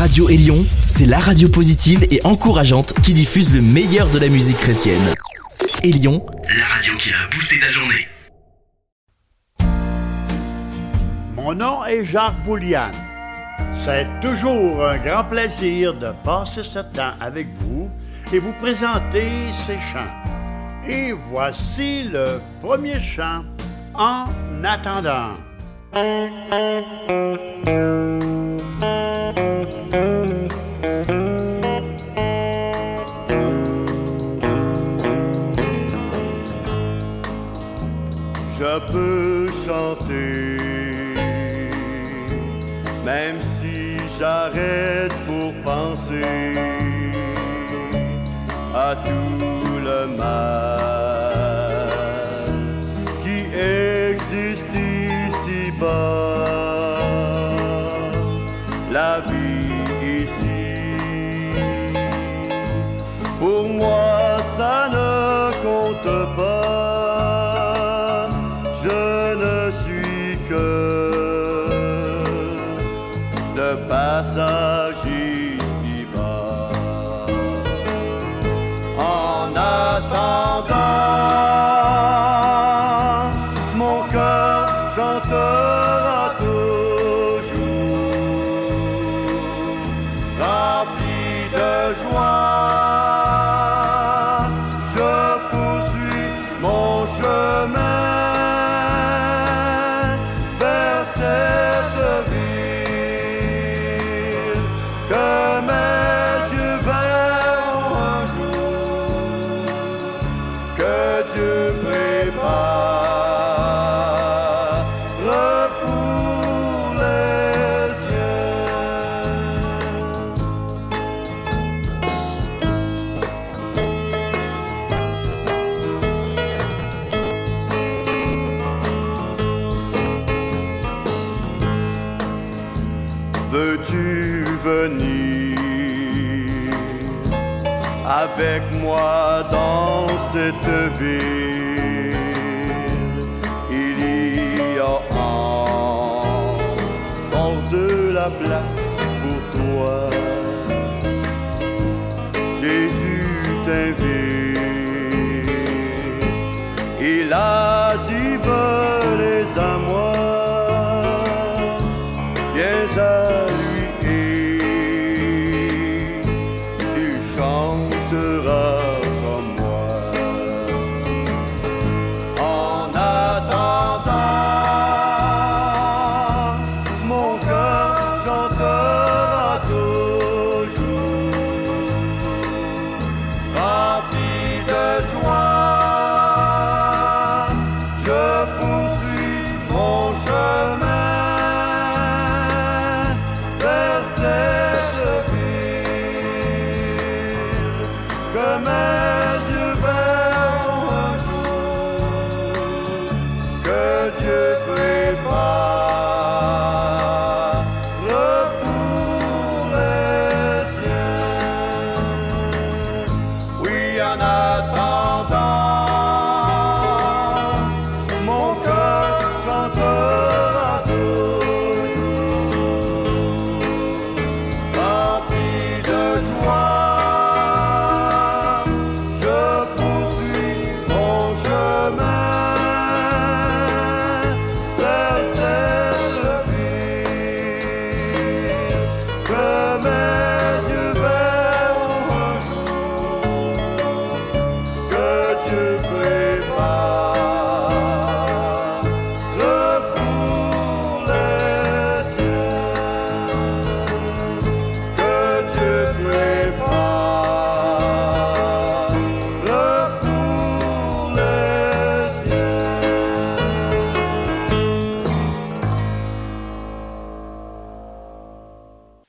Radio Élion, c'est la radio positive et encourageante qui diffuse le meilleur de la musique chrétienne. Élion, la radio qui a boosté ta journée. Mon nom est Jacques Boulian. C'est toujours un grand plaisir de passer ce temps avec vous et vous présenter ces chants. Et voici le premier chant, En attendant. Je peux chanter, même si j'arrête pour penser à tout le mal qui existe ici-bas. Cette ville Il y a encore de la place pour toi. Jésus t'invite. Il a dit venez à moi.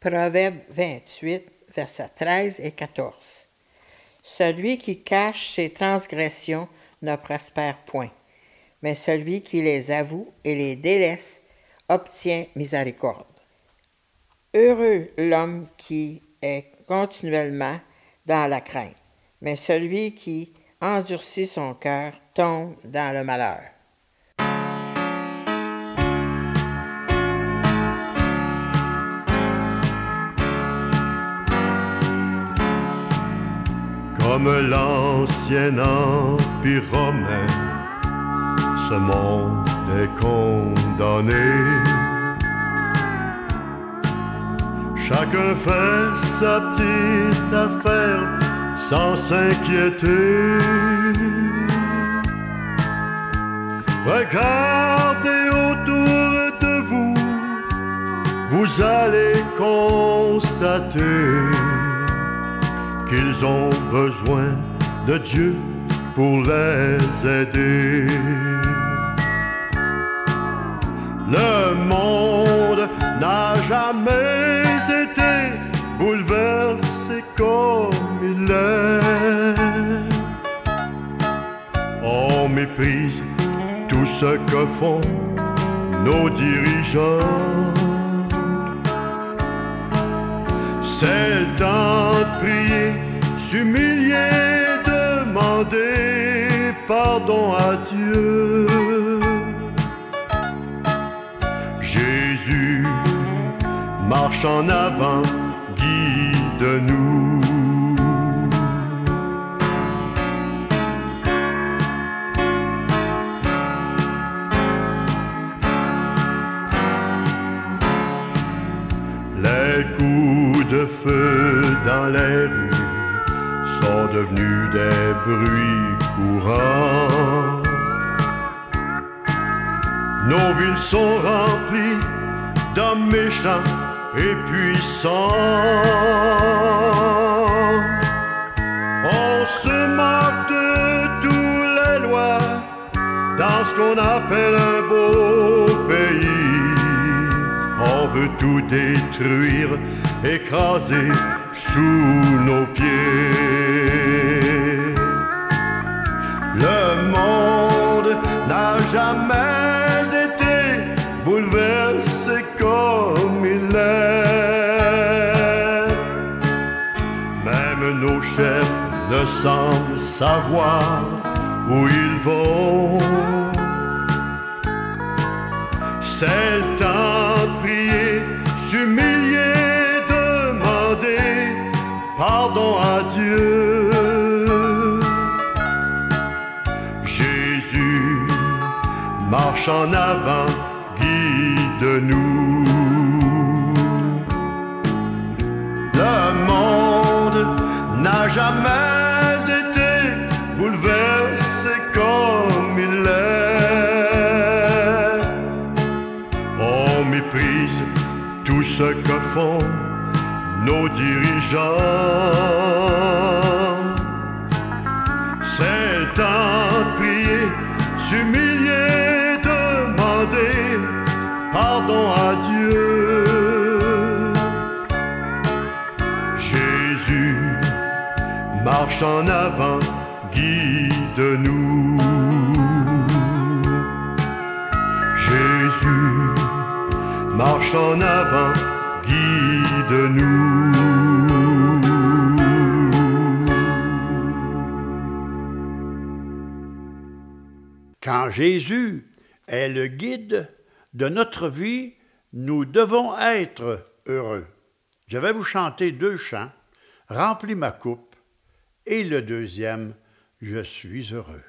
Proverbe 28, versets 13 et 14. Celui qui cache ses transgressions ne prospère point, mais celui qui les avoue et les délaisse obtient miséricorde. Heureux l'homme qui est continuellement dans la crainte, mais celui qui endurcit son cœur tombe dans le malheur. Comme l'ancien empire romain. Ce monde est condamné. Chacun fait sa petite affaire sans s'inquiéter. Regardez autour de vous, vous allez constater qu'ils ont besoin de Dieu pour les aider. Le monde n'a jamais été bouleversé comme il est. On méprise tout ce que font nos dirigeants. C'est le prier, s'humilier, demander pardon à Dieu. Jésus marche en avant, guide-nous. Nos pieds. Le monde n'a jamais été bouleversé comme il est. Même nos chefs ne semblent savoir où ils vont. C'est en avant, guide-nous. Le monde n'a jamais été bouleversé comme il est. On méprise tout ce que font nos dirigeants. C'est de prier, s'humilier, pardon à Dieu. Jésus marche en avant, guide-nous. Jésus marche en avant, guide-nous. Quand Jésus est le guide de notre vie, nous devons être heureux. Je vais vous chanter deux chants, Remplis ma coupe, et le deuxième, Je suis heureux.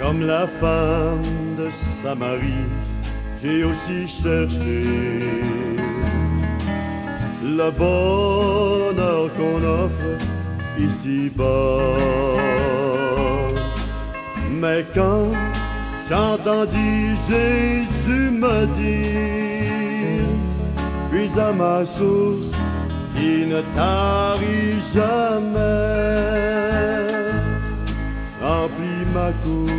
Comme la femme de Samarie, j'ai aussi cherché le bonheur qu'on offre ici-bas. Mais quand j'entendis Jésus me dire, puis à ma source qui ne tarit jamais, remplis ma coupe,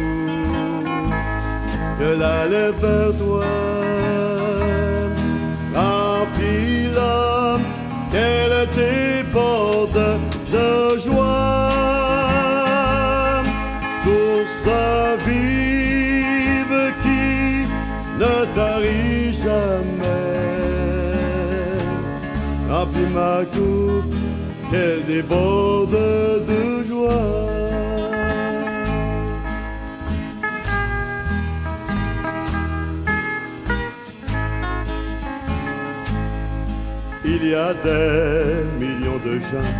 je la lève vers toi, remplis-la, qu'elle déborde de joie, source vive qui ne tarit jamais? Remplis ma coupe, qu'elle déborde de joie. Y a des millions de gens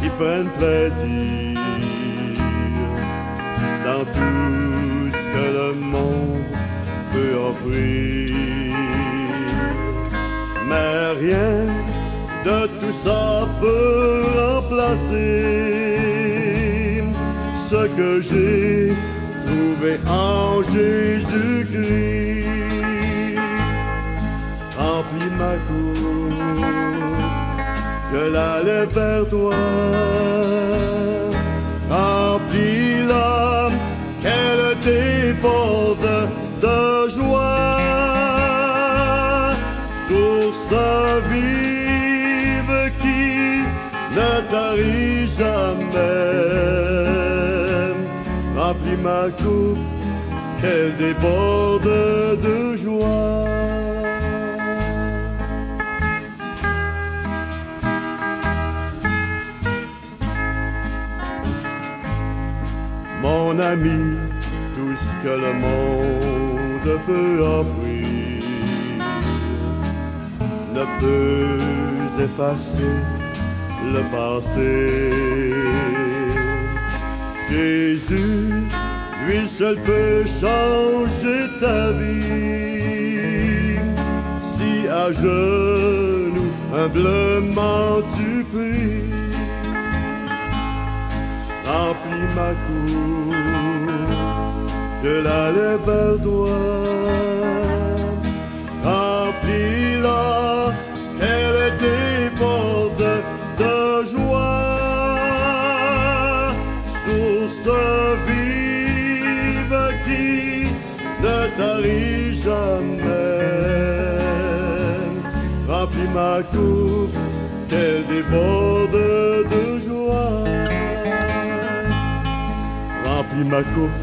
qui prennent plaisir dans tout ce que le monde peut offrir. Mais rien de tout ça peut remplacer ce que j'ai trouvé en Jésus-Christ. Remplis ma cour, je la lève vers toi. Remplis l'âme, qu'elle déborde de joie. Source vive qui ne tarit jamais. Remplis ma coupe, qu'elle déborde de joie. Mon ami, tout ce que le monde peut offrir ne peut effacer le passé. Jésus, lui seul peut changer ta vie. Si à genoux, humblement tu pries, remplis ma cour, je la toi. Remplis-la, qu'elle déborde de joie. Source vive qui ne tarit jamais. Remplis ma coupe, qu'elle déborde de joie. Remplis ma coupe,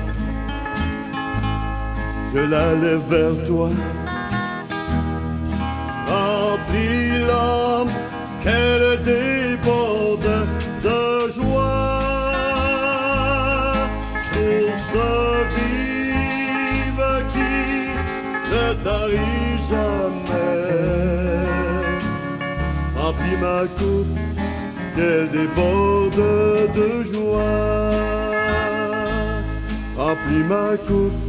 je la lève vers toi. Remplis l'âme, qu'elle déborde de joie. Source vive qui ne tarit jamais. Remplis ma coupe, qu'elle déborde de joie. Remplis ma coupe,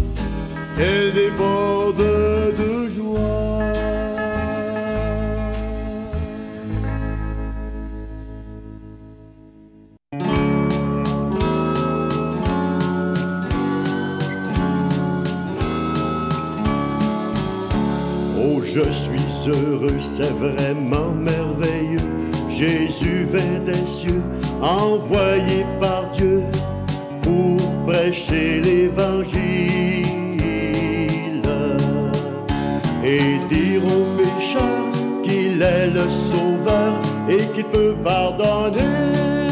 qu'elle déborde de joie. Oh, je suis heureux, c'est vraiment merveilleux. Jésus vint des cieux, envoyé par Dieu pour prêcher l'évangile et dire aux pécheurs qu'il est le sauveur et qu'il peut pardonner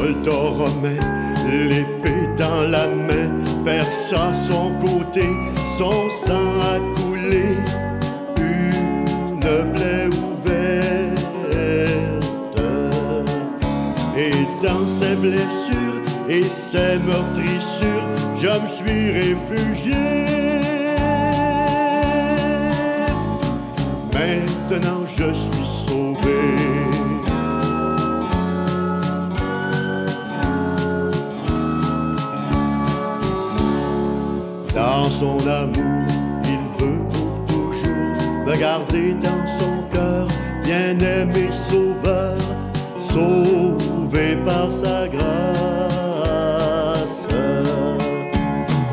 soldat romain, l'épée dans la main, perça son côté, son sang a coulé, une plaie ouverte. Et dans ses blessures et ses meurtrissures, je me suis réfugié. Maintenant je suis sauvé. son amour. Il veut pour toujours me garder dans son cœur, bien-aimé sauveur, sauvé par sa grâce.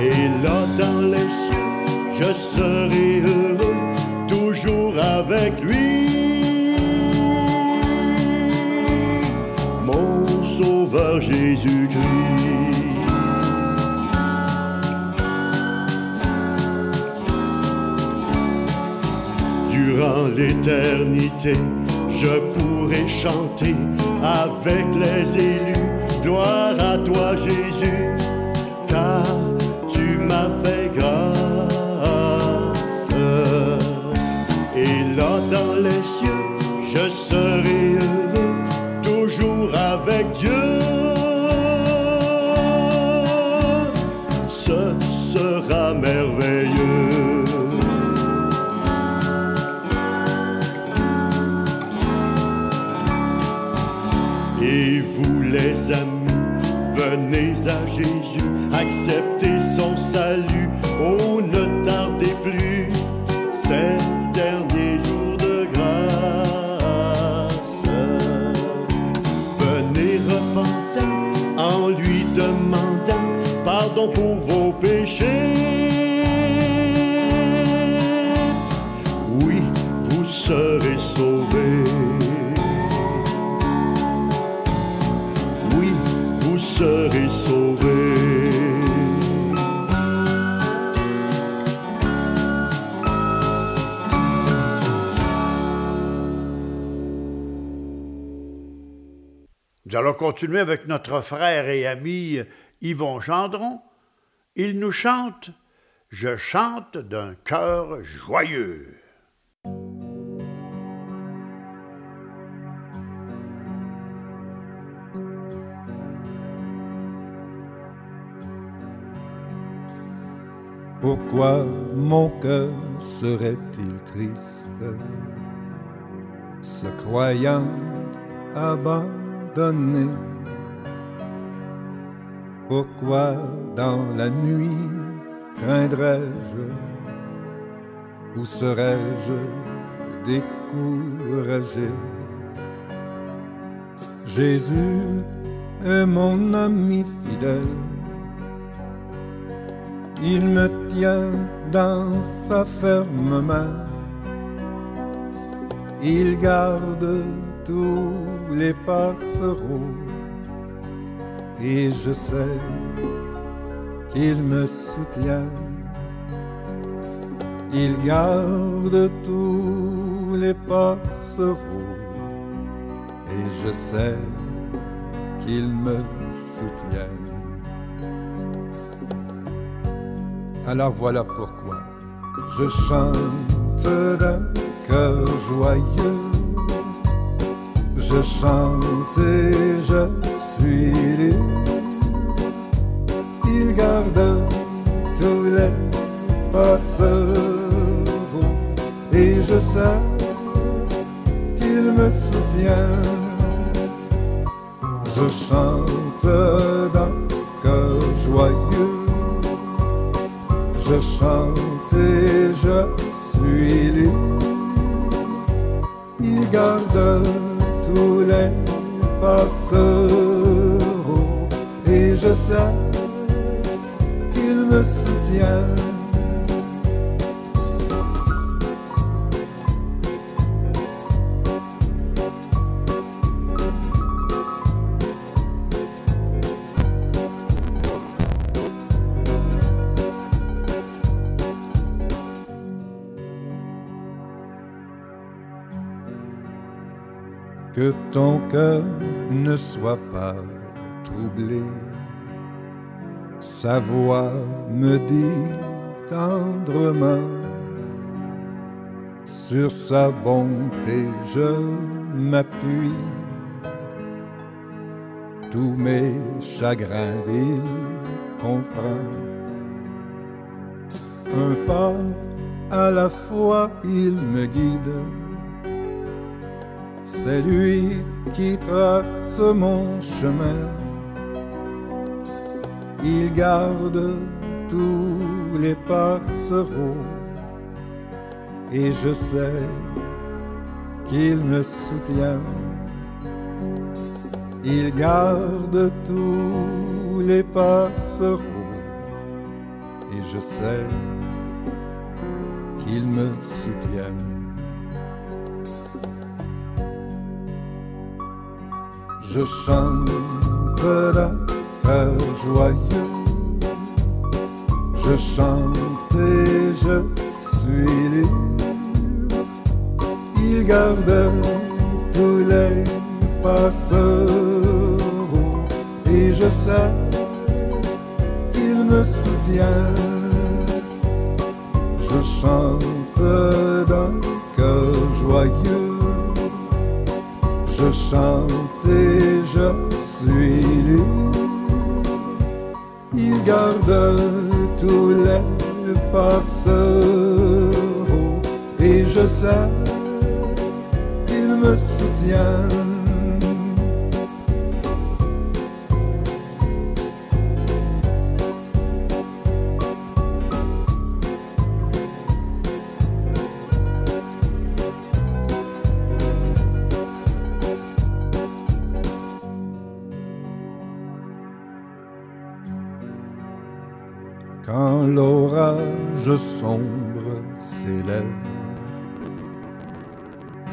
Et là dans les cieux, je serai heureux, toujours avec lui. Mon sauveur Jésus-Christ. Durant l'éternité, je pourrai chanter avec les élus. Gloire à toi Jésus, car tu m'as fait grâce. Et là dans les cieux, je serai heureux, toujours avec Dieu. À Jésus, acceptez son salut, oh ne tardez allons continuer avec notre frère et ami Yvon Gendron. Il nous chante Je chante d'un cœur joyeux. Pourquoi mon cœur serait-il triste, se croyant abandonné Pourquoi dans la nuit craindrais-je? Ou serais-je? Découragé? Jésus est mon ami fidèle. Il me tient dans sa ferme main. Il garde tous les passereaux. Et je sais qu'il me soutient. Il garde tous les passereaux. Et je sais qu'il me soutient. Alors voilà pourquoi je chante d'un cœur joyeux. Je chante et je suis libre. Il garde tous les passereaux et je sais qu'il me soutient. Je chante d'un cœur joyeux je chante et je suis libre. Il garde et je sais qu'il me soutient. que ton cœur ne soit pas troublé. Sa voix me dit tendrement, sur sa bonté je m'appuie. Tous mes chagrins il comprend. Un pas à la fois il me guide c'est lui qui trace mon chemin. Il garde tous les passereaux et je sais qu'il me soutient. Il garde tous les passereaux et je sais qu'il me soutient. Je chante d'un cœur joyeux. Je chante et je suis libre. Il garde tous les passereaux et je sais qu'il me soutient. Je chante d'un cœur joyeux. Je chante et je suis libre. Il garde tous les passereaux et je sais qu'il me soutient. L'orage sombre s'élève,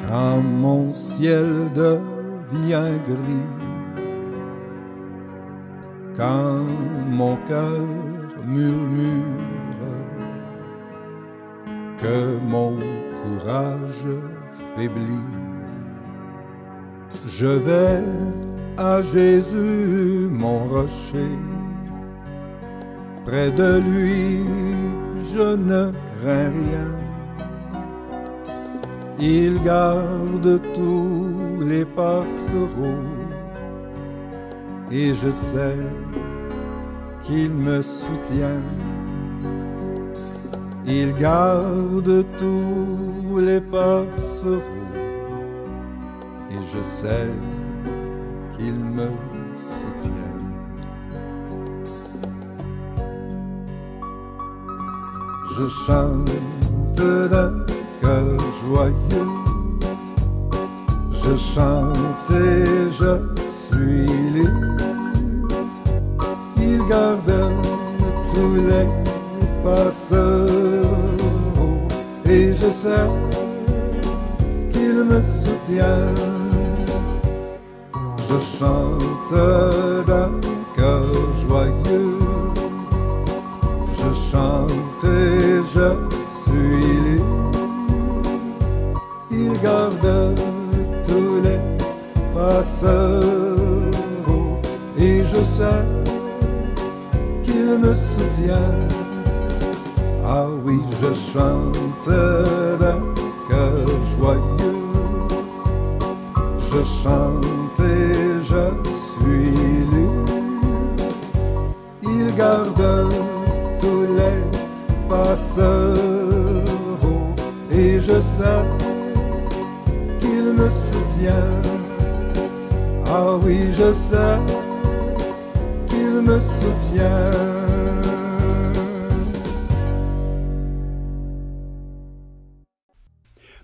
quand mon ciel devient gris, quand mon cœur murmure que mon courage faiblit, je vais à Jésus mon rocher Près de lui, je ne crains rien. Il garde tous les passereaux et je sais qu'il me soutient. Il garde tous les passereaux et je sais qu'il me je chante d'un cœur joyeux. Je chante et je suis libre. Il garde tous les passereaux et je sais qu'il me soutient. Je chante d'un cœur joyeux. Je chante et je suis libre. Il garde tous les passereaux et je sais qu'il me soutient. Ah oui, je chante d'un cœur joyeux. Je chante et je suis libre. Il garde et je sais qu'il me soutient. Ah oui, je sais qu'il me soutient.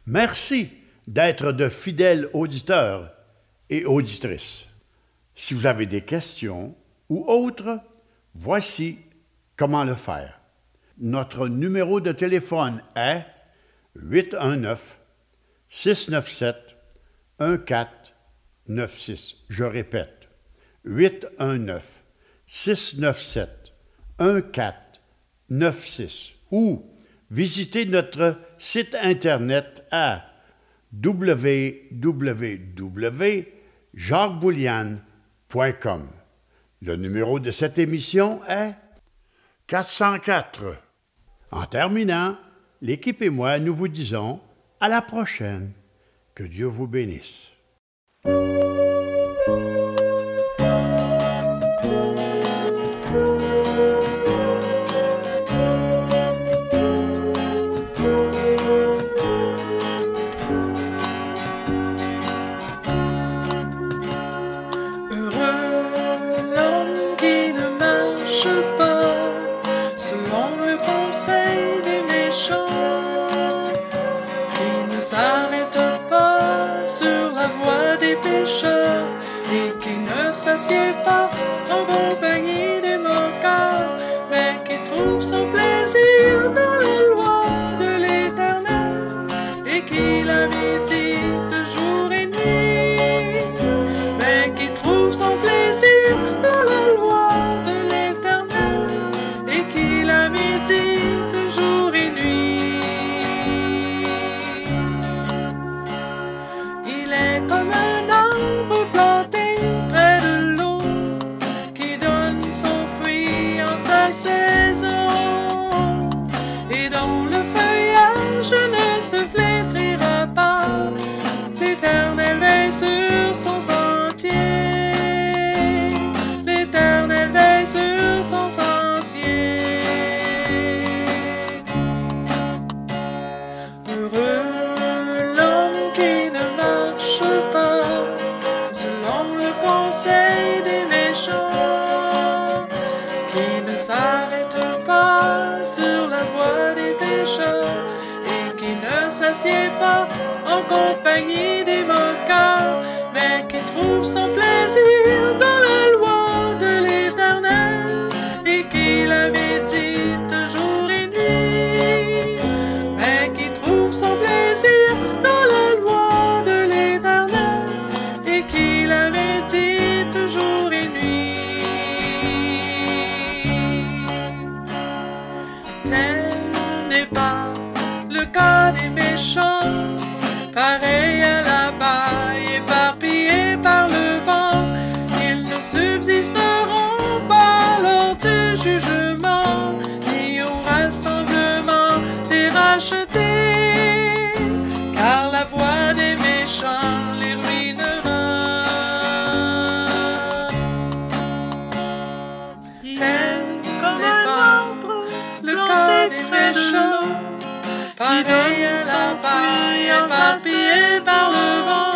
Merci d'être de fidèles auditeurs et auditrices. Si vous avez des questions ou autres, voici comment le faire. Notre numéro de téléphone est 819 697 1496. Je répète, 819 697 1496 ou visitez notre site internet à www.jacquesboulian.com. Le numéro de cette émission est 404. En terminant, l'équipe et moi, nous vous disons à la prochaine. Que Dieu vous bénisse. Ne s'assied pas en compagnie Hare à son la paille fruit en sa éparpillée par le saison. vent.